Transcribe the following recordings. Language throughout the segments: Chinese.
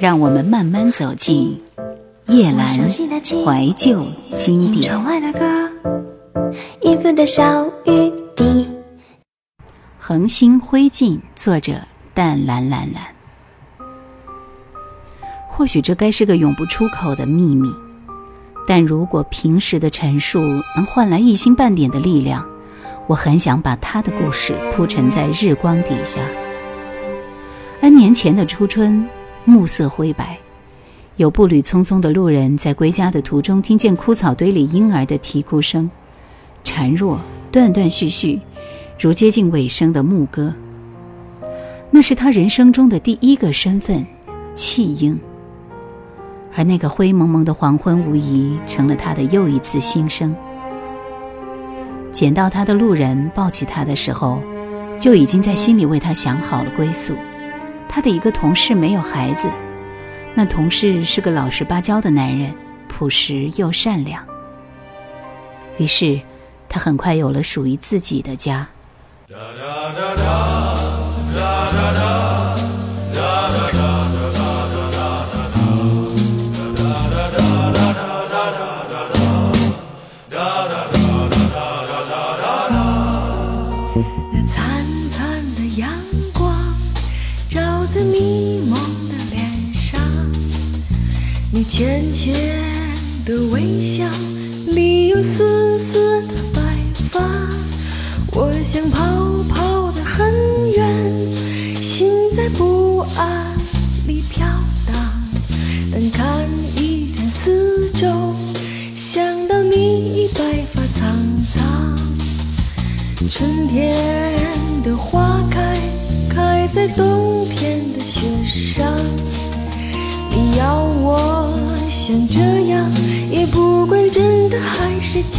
让我们慢慢走进叶阑怀旧经典。恒星灰烬，作者淡蓝蓝蓝。或许这该是个永不出口的秘密，但如果平时的陈述能换来一星半点的力量，我很想把他的故事铺陈在日光底下。N 年前的初春。暮色灰白，有步履匆匆的路人在归家的途中，听见枯草堆里婴儿的啼哭声，孱弱、断断续续，如接近尾声的牧歌。那是他人生中的第一个身份——弃婴。而那个灰蒙蒙的黄昏，无疑成了他的又一次新生。捡到他的路人抱起他的时候，就已经在心里为他想好了归宿。他的一个同事没有孩子，那同事是个老实巴交的男人，朴实又善良。于是，他很快有了属于自己的家。浅浅的微笑。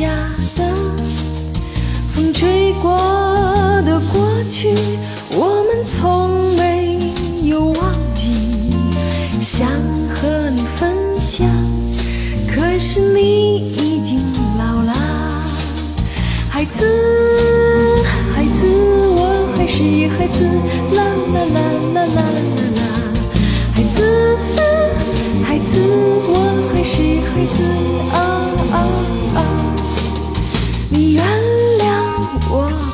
还是假的。风吹过的过去，我们从没有忘记，想和你分享。可是你已经老了，孩子，孩子，我还是孩子，啦啦啦啦啦啦啦，孩子。孩子，我还是孩子啊啊啊！你原谅我。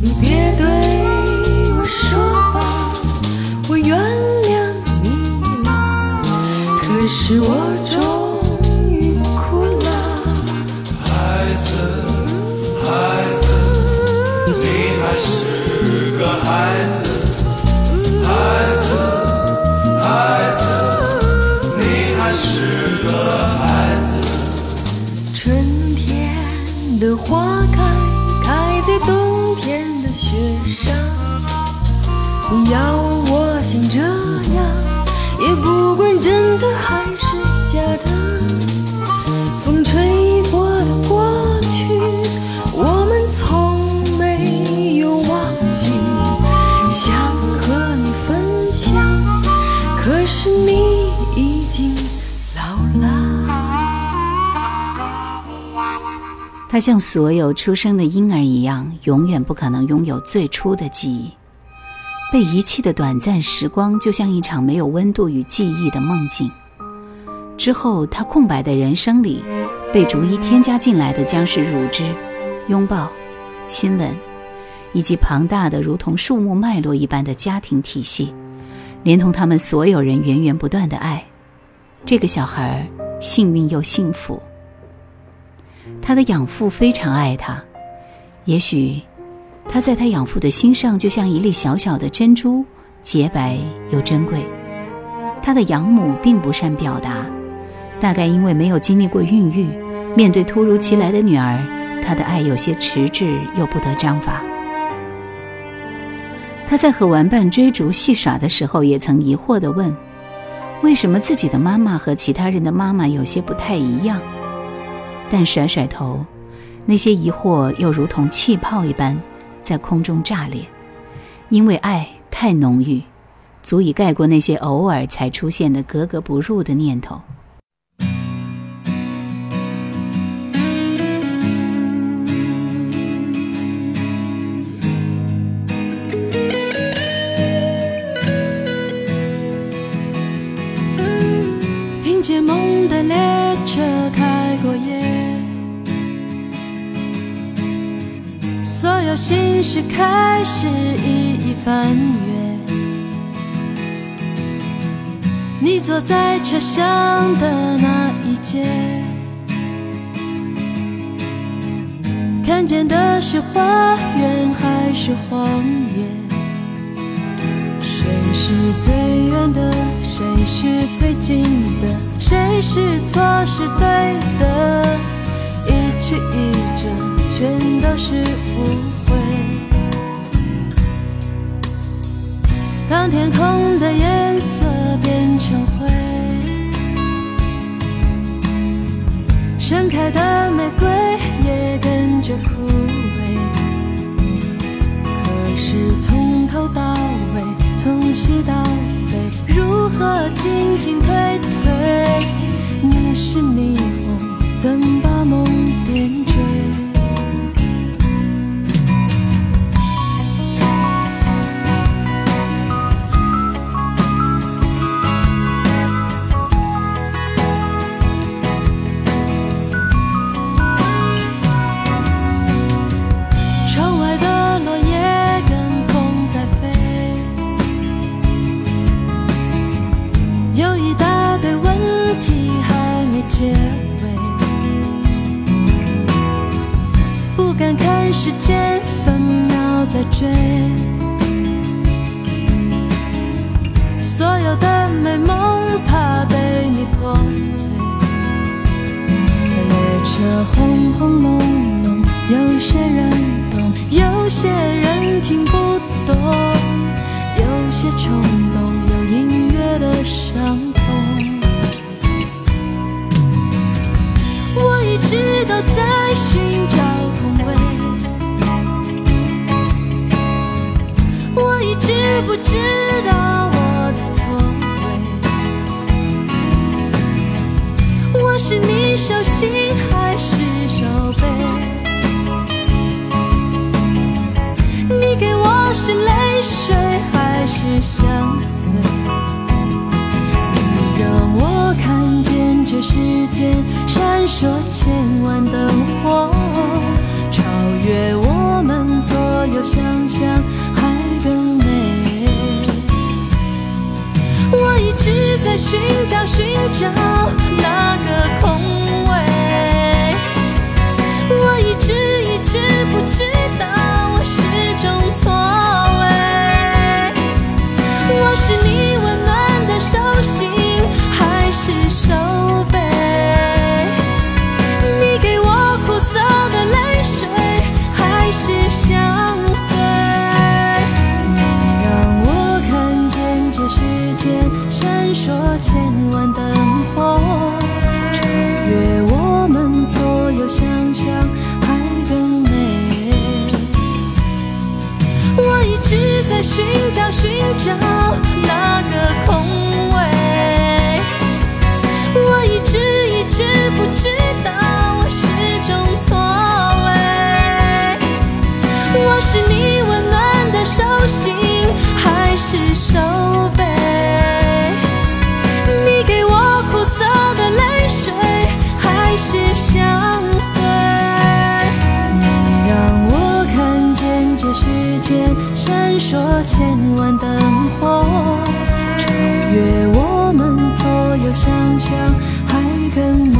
你别对我说吧我原谅你了可是我终于哭了。孩子孩子你还是个孩子孩子孩子你还是个孩子春天的花开边的雪山你要我想这样也不管真的还是假的。风吹过的过去我们从没有忘记想和你分享可是你他像所有出生的婴儿一样，永远不可能拥有最初的记忆。被遗弃的短暂时光，就像一场没有温度与记忆的梦境。之后，他空白的人生里，被逐一添加进来的将是乳汁、拥抱、亲吻，以及庞大的如同树木脉络一般的家庭体系，连同他们所有人源源不断的爱。这个小孩幸运又幸福。他的养父非常爱他，也许他在他养父的心上就像一粒小小的珍珠，洁白又珍贵。他的养母并不善表达，大概因为没有经历过孕育，面对突如其来的女儿，他的爱有些迟滞，又不得章法。他在和玩伴追逐戏耍的时候，也曾疑惑地问：“为什么自己的妈妈和其他人的妈妈有些不太一样？”但甩甩头，那些疑惑又如同气泡一般在空中炸裂，因为爱太浓郁，足以盖过那些偶尔才出现的格格不入的念头。所有心事开始一一翻阅，你坐在车厢的那一节，看见的是花园还是荒野？谁是最远的？谁是最近的？谁是错是对的？一曲一折，全都是误会。当天空的颜色变成灰，盛开的玫瑰也跟着枯萎。可是从头到尾，从西到北，如何进进退退？你是霓虹，怎么美梦怕被你破碎。列车轰轰隆隆，有些人懂，有些人听不懂，有些冲动，有音乐的伤痛。我一直都在寻找空位。我一直不知道是你手心还是手背？你给我是泪水还是相随？你让我看见这世间闪烁千万的寻找，寻找那个空千万灯火，超越我们所有想象，还更美。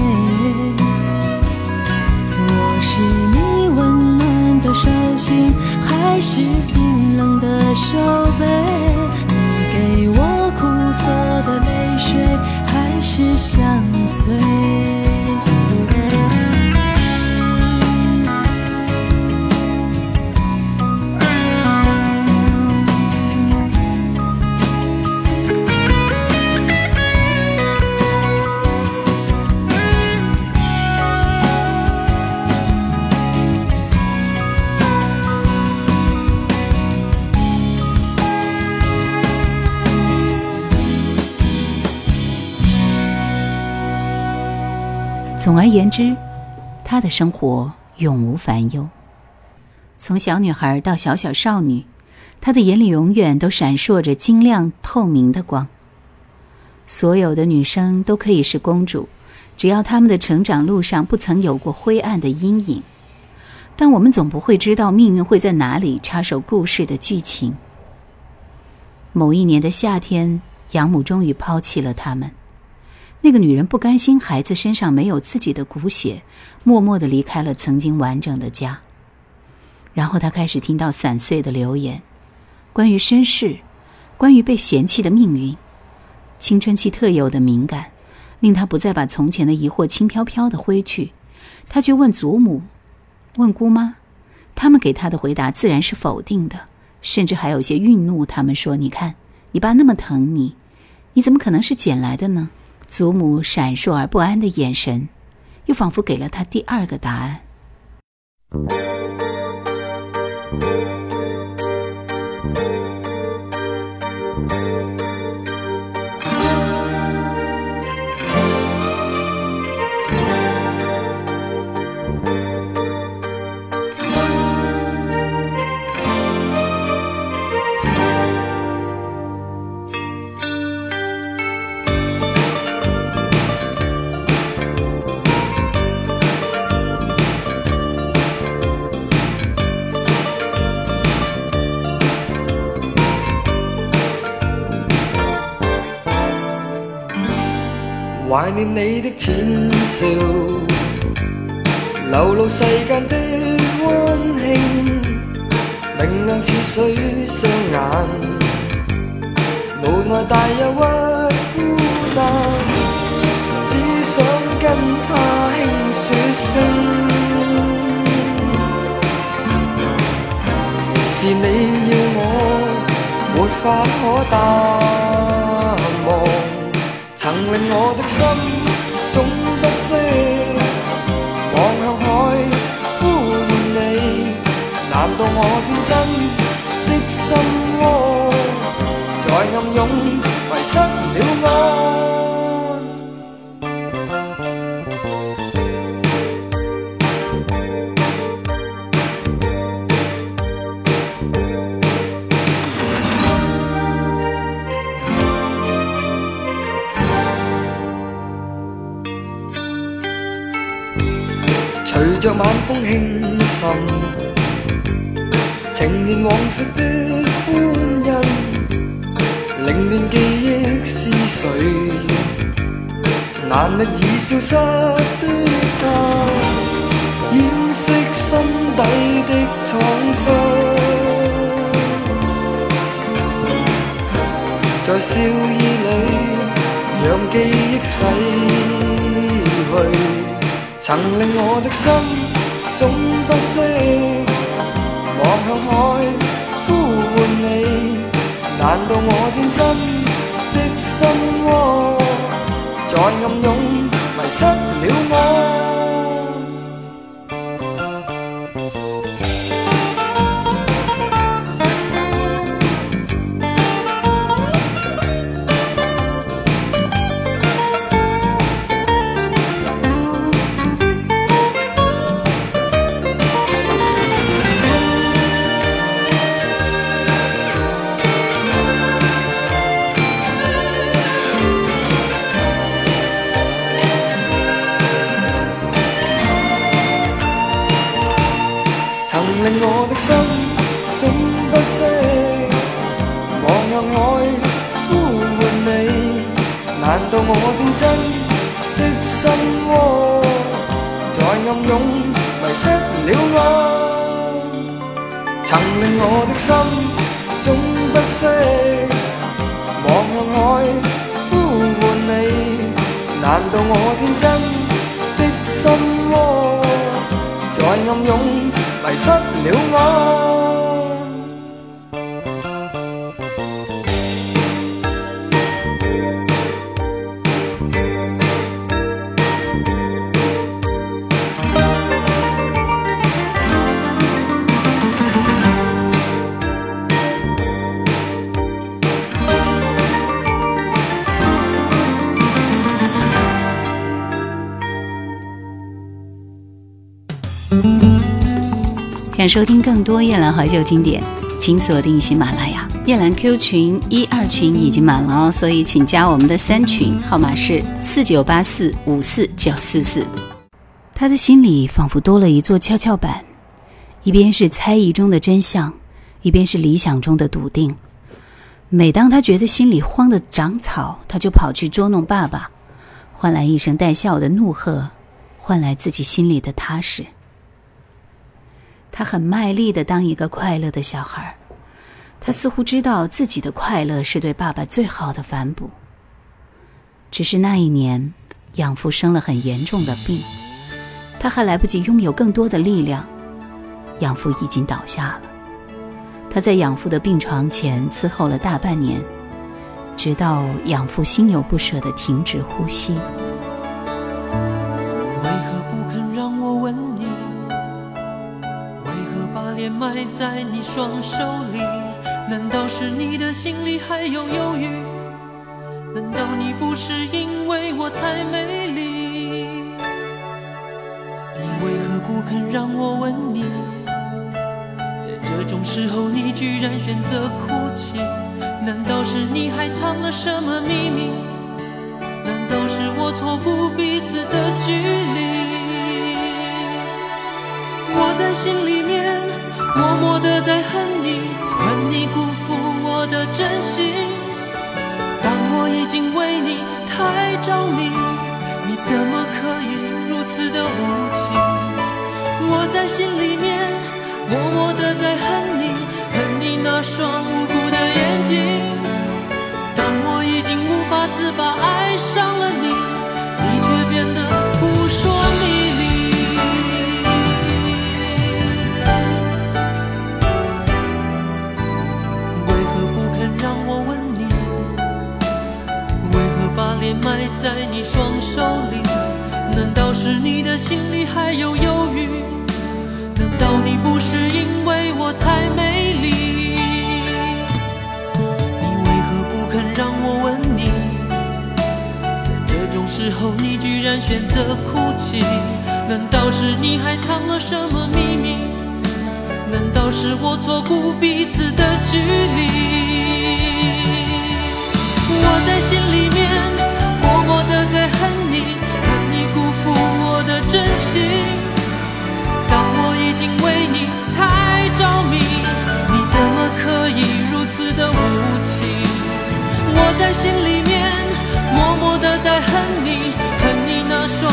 我是你温暖的手心，还是冰冷的手背？你给我苦涩的泪水，还是相随？总而言之，她的生活永无烦忧。从小女孩到小小少女，她的眼里永远都闪烁着晶亮透明的光。所有的女生都可以是公主，只要她们的成长路上不曾有过灰暗的阴影。但我们总不会知道命运会在哪里插手故事的剧情。某一年的夏天，养母终于抛弃了他们。那个女人不甘心孩子身上没有自己的骨血，默默地离开了曾经完整的家。然后她开始听到散碎的流言，关于身世，关于被嫌弃的命运。青春期特有的敏感，令她不再把从前的疑惑轻飘飘地挥去。她去问祖母，问姑妈，他们给她的回答自然是否定的，甚至还有些愠怒。他们说：“你看，你爸那么疼你，你怎么可能是捡来的呢？”祖母闪烁而不安的眼神，又仿佛给了他第二个答案。怀念你的浅笑，流露世间的温馨，明亮似水双眼，无奈大忧郁孤单，只想跟他轻说声，是你要我，没法可淡。曾令我的心随着晚风轻渗，呈现往昔的欢欣，凌乱记忆是谁？难觅已消失的他，掩饰心底的创伤，在笑意里，让记忆逝。曾令我的心总不息，望向海呼唤你。难道我曾令我的心总不息，望向海呼唤你，难道我天真的心窝在暗涌迷失了我？收听更多夜兰怀旧经典，请锁定喜马拉雅。夜兰 Q 群一二群已经满了哦，所以请加我们的三群，号码是四九八四五四九四四。他的心里仿佛多了一座跷跷板，一边是猜疑中的真相，一边是理想中的笃定。每当他觉得心里慌得长草，他就跑去捉弄爸爸，换来一声带笑的怒喝，换来自己心里的踏实。他很卖力的当一个快乐的小孩他似乎知道自己的快乐是对爸爸最好的反哺。只是那一年，养父生了很严重的病，他还来不及拥有更多的力量，养父已经倒下了。他在养父的病床前伺候了大半年，直到养父心有不舍的停止呼吸。爱在你双手里，难道是你的心里还有犹豫？难道你不是因为我才美丽？你为何不肯让我吻你？在这种时候，你居然选择哭泣，难道是你还藏了什么秘密？难道是我错估彼此的距离？我在心里面。默默的在恨你，恨你辜负我的真心。当我已经为你太着迷，你怎么可以如此的无情？我在心里面默默的在恨你，恨你那双无辜的眼睛。当我已经无法自拔，爱埋在你双手里，难道是你的心里还有犹豫？难道你不是因为我才美丽？你为何不肯让我吻你？在这种时候，你居然选择哭泣，难道是你还藏了什么秘密？难道是我错估彼此的距离？我在心里心。当我已经为你太着迷，你怎么可以如此的无情？我在心里面默默的在恨你，恨你那双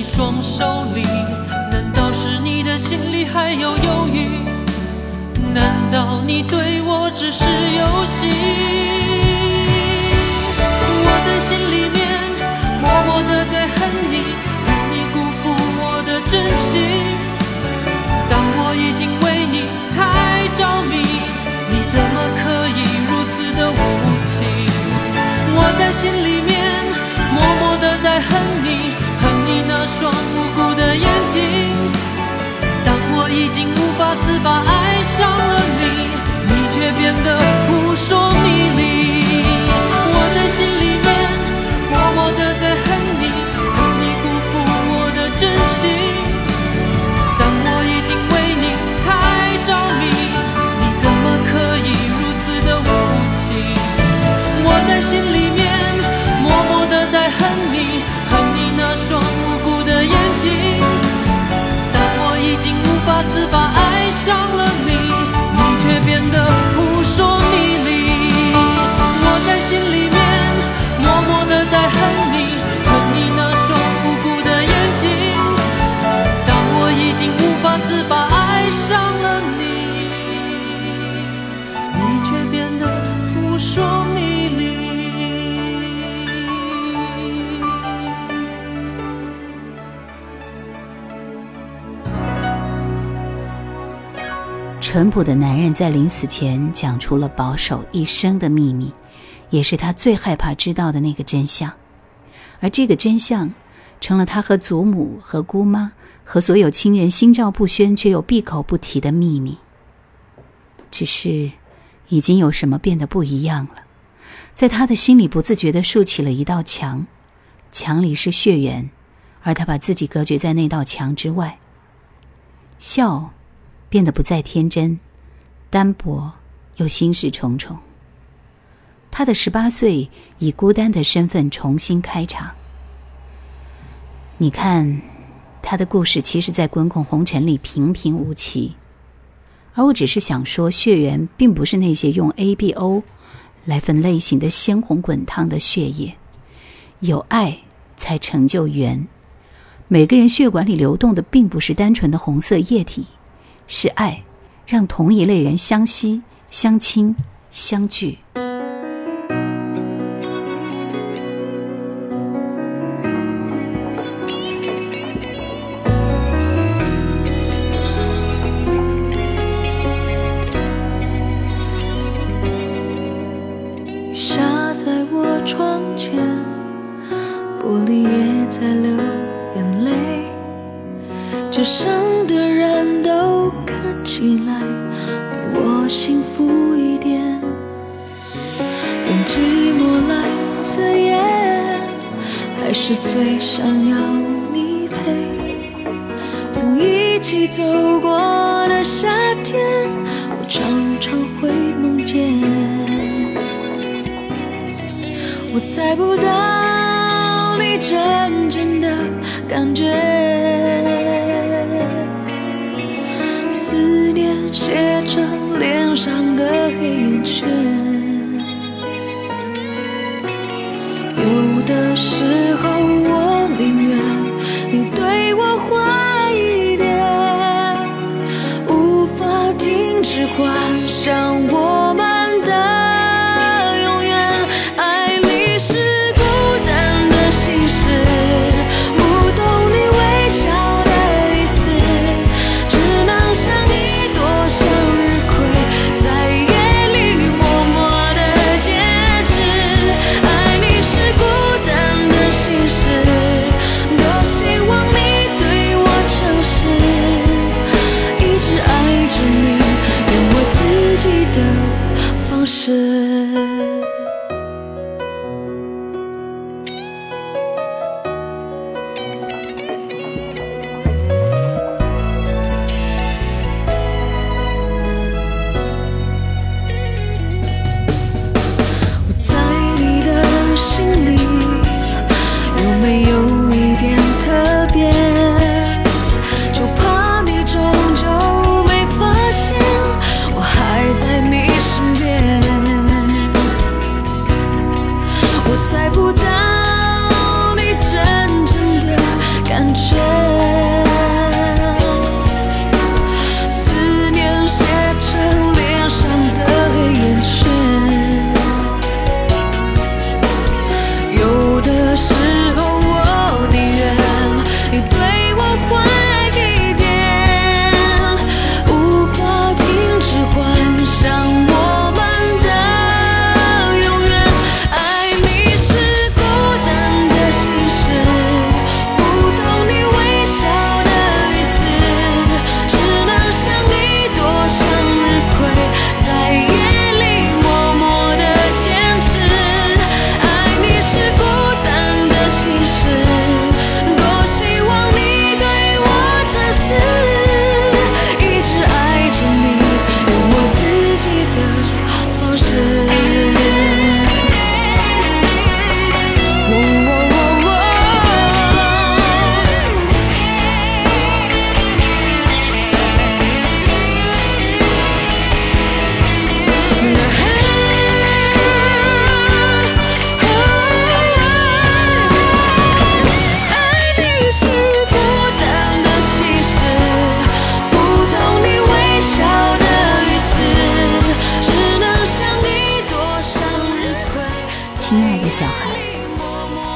你双手里，难道是你的心里还有犹豫？难道你对我只是游戏？我在心里面默默的在恨你，恨你辜负我的真心。当我已经为你太着迷，你怎么可以如此的无情？我在心里面默默的在恨你。说迷离。淳朴的男人在临死前讲出了保守一生的秘密，也是他最害怕知道的那个真相，而这个真相，成了他和祖母、和姑妈、和所有亲人心照不宣却又闭口不提的秘密。只是，已经有什么变得不一样了，在他的心里不自觉地竖起了一道墙，墙里是血缘，而他把自己隔绝在那道墙之外。笑。变得不再天真、单薄，又心事重重。他的十八岁以孤单的身份重新开场。你看，他的故事其实，在滚滚红尘里平平无奇，而我只是想说，血缘并不是那些用 A、B、O 来分类型的鲜红滚烫的血液，有爱才成就缘。每个人血管里流动的，并不是单纯的红色液体。是爱，让同一类人相惜、相亲、相聚。受伤的人都看。起来，比我幸福一点。用寂寞来测验，还是最想要你陪。曾一起走过的夏天，我常常会梦见。我猜不到你真正的感觉。写着脸上的黑眼圈，有的时候我宁愿你对我坏一点，无法停止幻想我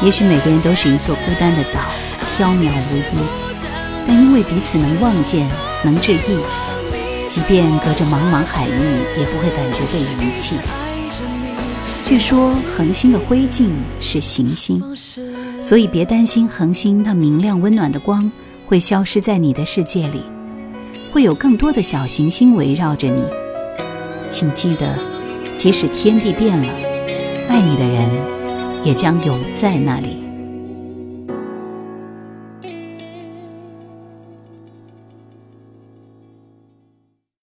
也许每个人都是一座孤单的岛，缥缈无依，但因为彼此能望见，能致意，即便隔着茫茫海域，也不会感觉被遗弃。据说恒星的灰烬是行星，所以别担心恒星那明亮温暖的光会消失在你的世界里，会有更多的小行星围绕着你。请记得，即使天地变了，爱你的人也将永在那里。